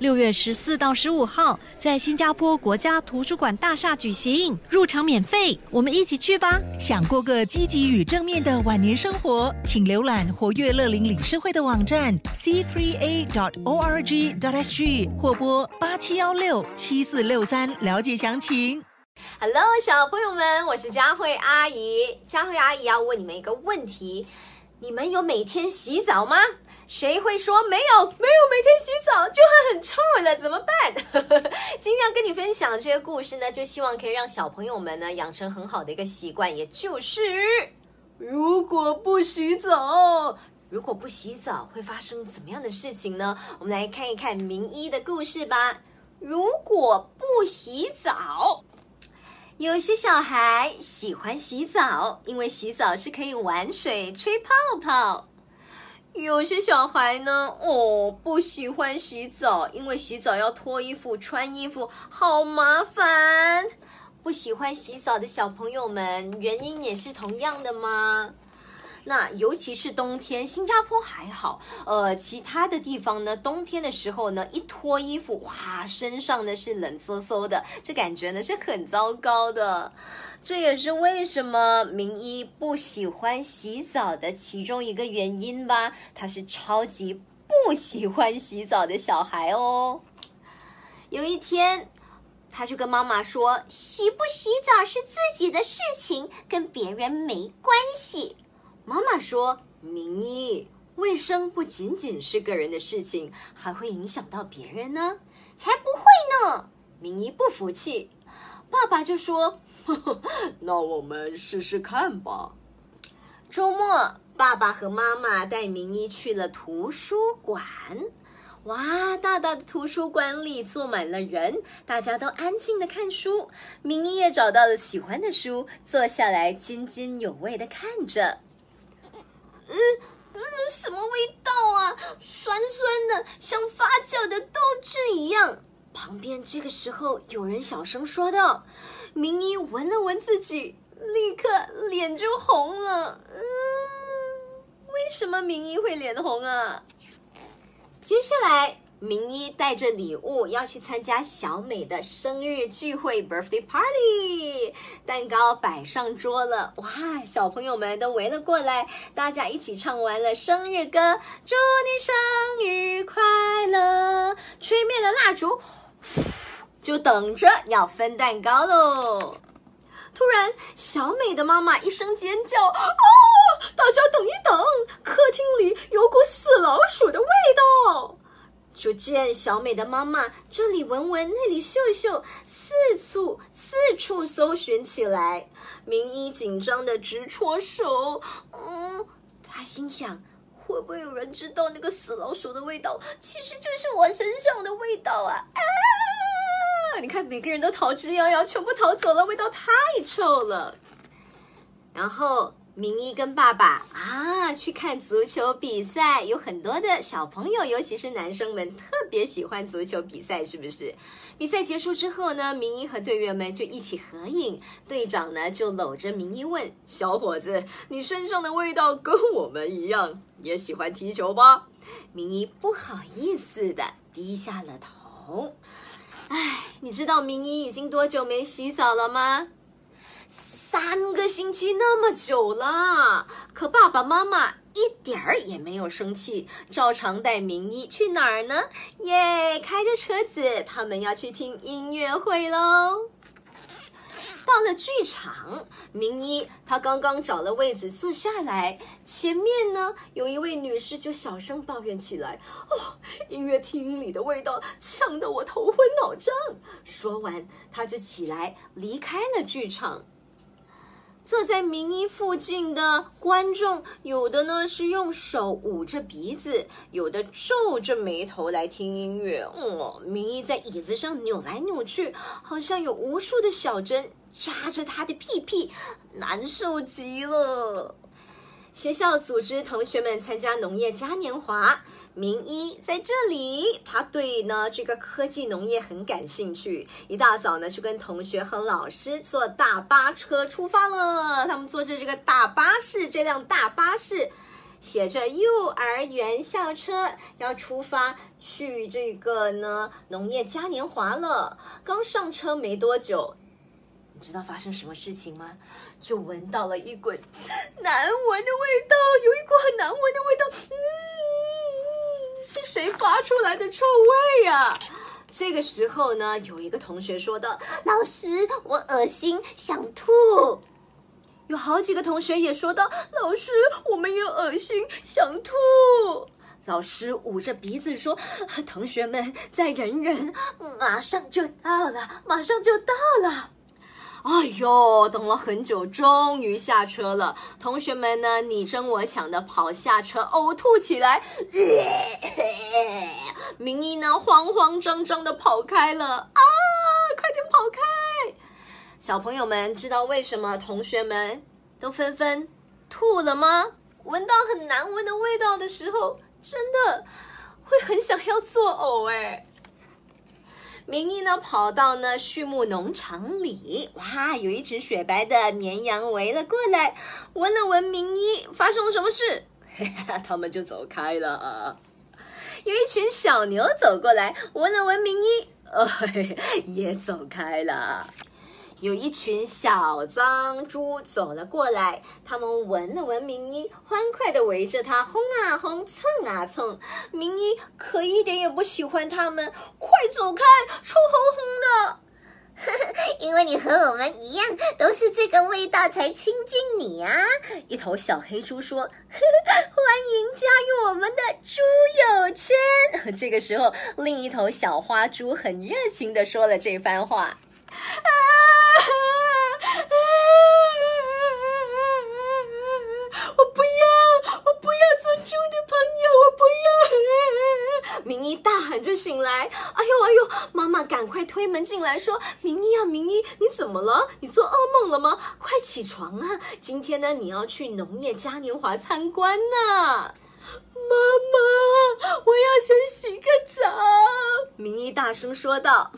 六月十四到十五号，在新加坡国家图书馆大厦举行，入场免费，我们一起去吧！想过个积极与正面的晚年生活，请浏览活跃乐龄理事会的网站 c3a.org.sg 或拨八七幺六七四六三了解详情。Hello，小朋友们，我是佳慧阿姨。佳慧阿姨要问你们一个问题：你们有每天洗澡吗？谁会说没有？没有每天洗澡就会很臭了，怎么办？今天要跟你分享这个故事呢，就希望可以让小朋友们呢养成很好的一个习惯，也就是如果不洗澡，如果不洗澡会发生怎么样的事情呢？我们来看一看名医的故事吧。如果不洗澡，有些小孩喜欢洗澡，因为洗澡是可以玩水、吹泡泡。有些小孩呢，哦，不喜欢洗澡，因为洗澡要脱衣服、穿衣服，好麻烦。不喜欢洗澡的小朋友们，原因也是同样的吗？那尤其是冬天，新加坡还好，呃，其他的地方呢，冬天的时候呢，一脱衣服，哇，身上呢是冷飕飕的，这感觉呢是很糟糕的。这也是为什么明一不喜欢洗澡的其中一个原因吧。他是超级不喜欢洗澡的小孩哦。有一天，他就跟妈妈说：“洗不洗澡是自己的事情，跟别人没关系。”妈妈说：“明一，卫生不仅仅是个人的事情，还会影响到别人呢。”才不会呢！明一不服气，爸爸就说。呵 呵那我们试试看吧。周末，爸爸和妈妈带明一去了图书馆。哇，大大的图书馆里坐满了人，大家都安静的看书。明一也找到了喜欢的书，坐下来津津有味的看着。嗯嗯，什么味道啊？酸酸的，像发酵的豆汁一样。旁边这个时候有人小声说道。明一闻了闻自己，立刻脸就红了。嗯，为什么明一会脸红啊？接下来，明一带着礼物要去参加小美的生日聚会 （birthday party），蛋糕摆上桌了。哇，小朋友们都围了过来，大家一起唱完了生日歌，祝你生日快乐！吹灭了蜡烛。就等着要分蛋糕喽！突然，小美的妈妈一声尖叫：“啊！大家等一等，客厅里有股死老鼠的味道！”就见小美的妈妈这里闻闻，那里嗅嗅，四处四处搜寻起来。明一紧张的直搓手，嗯，他心想：会不会有人知道那个死老鼠的味道，其实就是我身上的味道啊？啊！你看，每个人都逃之夭夭，全部逃走了，味道太臭了。然后明一跟爸爸啊去看足球比赛，有很多的小朋友，尤其是男生们特别喜欢足球比赛，是不是？比赛结束之后呢，明一和队员们就一起合影，队长呢就搂着明一问：“小伙子，你身上的味道跟我们一样，也喜欢踢球吧？”明一不好意思的低下了头。哎，你知道明一已经多久没洗澡了吗？三个星期那么久了，可爸爸妈妈一点儿也没有生气，照常带明一去哪儿呢？耶，开着车子，他们要去听音乐会喽。到了剧场，明一他刚刚找了位子坐下来，前面呢有一位女士就小声抱怨起来：“哦，音乐厅里的味道呛得我头昏脑胀。”说完，他就起来离开了剧场。坐在明一附近的观众，有的呢是用手捂着鼻子，有的皱着眉头来听音乐。哦，明一在椅子上扭来扭去，好像有无数的小针扎着他的屁屁，难受极了。学校组织同学们参加农业嘉年华，明一在这里，他对呢这个科技农业很感兴趣。一大早呢，就跟同学和老师坐大巴车出发了。他们坐着这个大巴士，这辆大巴士写着幼儿园校车，要出发去这个呢农业嘉年华了。刚上车没多久。你知道发生什么事情吗？就闻到了一股难闻的味道，有一股很难闻的味道。嗯，是谁发出来的臭味呀？这个时候呢，有一个同学说道：“老师，我恶心，想吐。”有好几个同学也说道：“老师，我们也恶心，想吐。”老师捂着鼻子说：“ 同学们再忍忍，马上就到了，马上就到了。”哎呦，等了很久，终于下车了。同学们呢，你争我抢的跑下车，呕吐起来。明一呢，慌慌张张的跑开了。啊，快点跑开！小朋友们知道为什么同学们都纷纷吐了吗？闻到很难闻的味道的时候，真的会很想要作呕哎。明一呢，跑到呢畜牧农场里，哇，有一群雪白的绵羊围了过来，闻了闻明一，发生了什么事？他们就走开了。有一群小牛走过来，闻了闻明一，呃，也走开了。有一群小脏猪走了过来，他们闻了闻明一，欢快的围着他轰啊轰，蹭啊蹭。明一可一点也不喜欢他们，快走开，臭烘烘的。呵 呵因为你和我们一样，都是这个味道才亲近你啊！一头小黑猪说：“ 欢迎加入我们的猪友圈。”这个时候，另一头小花猪很热情的说了这番话。啊不要，我不要做猪的朋友，我不要！明一大喊着醒来，哎呦哎呦！妈妈赶快推门进来，说：“明一啊，明一，你怎么了？你做噩梦了吗？快起床啊！今天呢，你要去农业嘉年华参观呢。”妈妈，我要先洗个澡。明一大声说道：“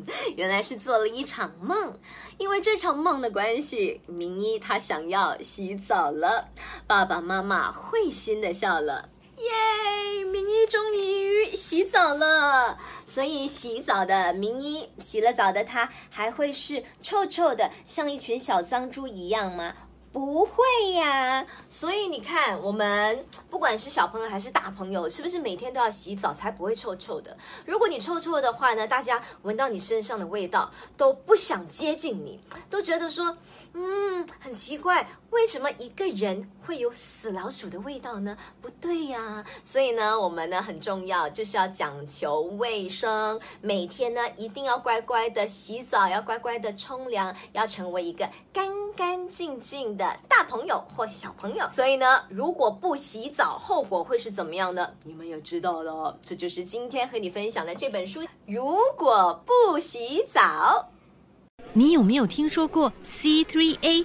原来是做了一场梦，因为这场梦的关系，明一他想要洗澡了。”爸爸妈妈会心的笑了：“耶，明一终于洗澡了。所以洗澡的明一，洗了澡的他，还会是臭臭的，像一群小脏猪一样吗？”不会呀，所以你看，我们不管是小朋友还是大朋友，是不是每天都要洗澡才不会臭臭的？如果你臭臭的话呢，大家闻到你身上的味道都不想接近你，都觉得说，嗯，很奇怪，为什么一个人会有死老鼠的味道呢？不对呀，所以呢，我们呢很重要，就是要讲求卫生，每天呢一定要乖乖的洗澡，要乖乖的冲凉，要成为一个干干净净。的大朋友或小朋友，所以呢，如果不洗澡，后果会是怎么样呢？你们也知道了，这就是今天和你分享的这本书。如果不洗澡，你有没有听说过 C3A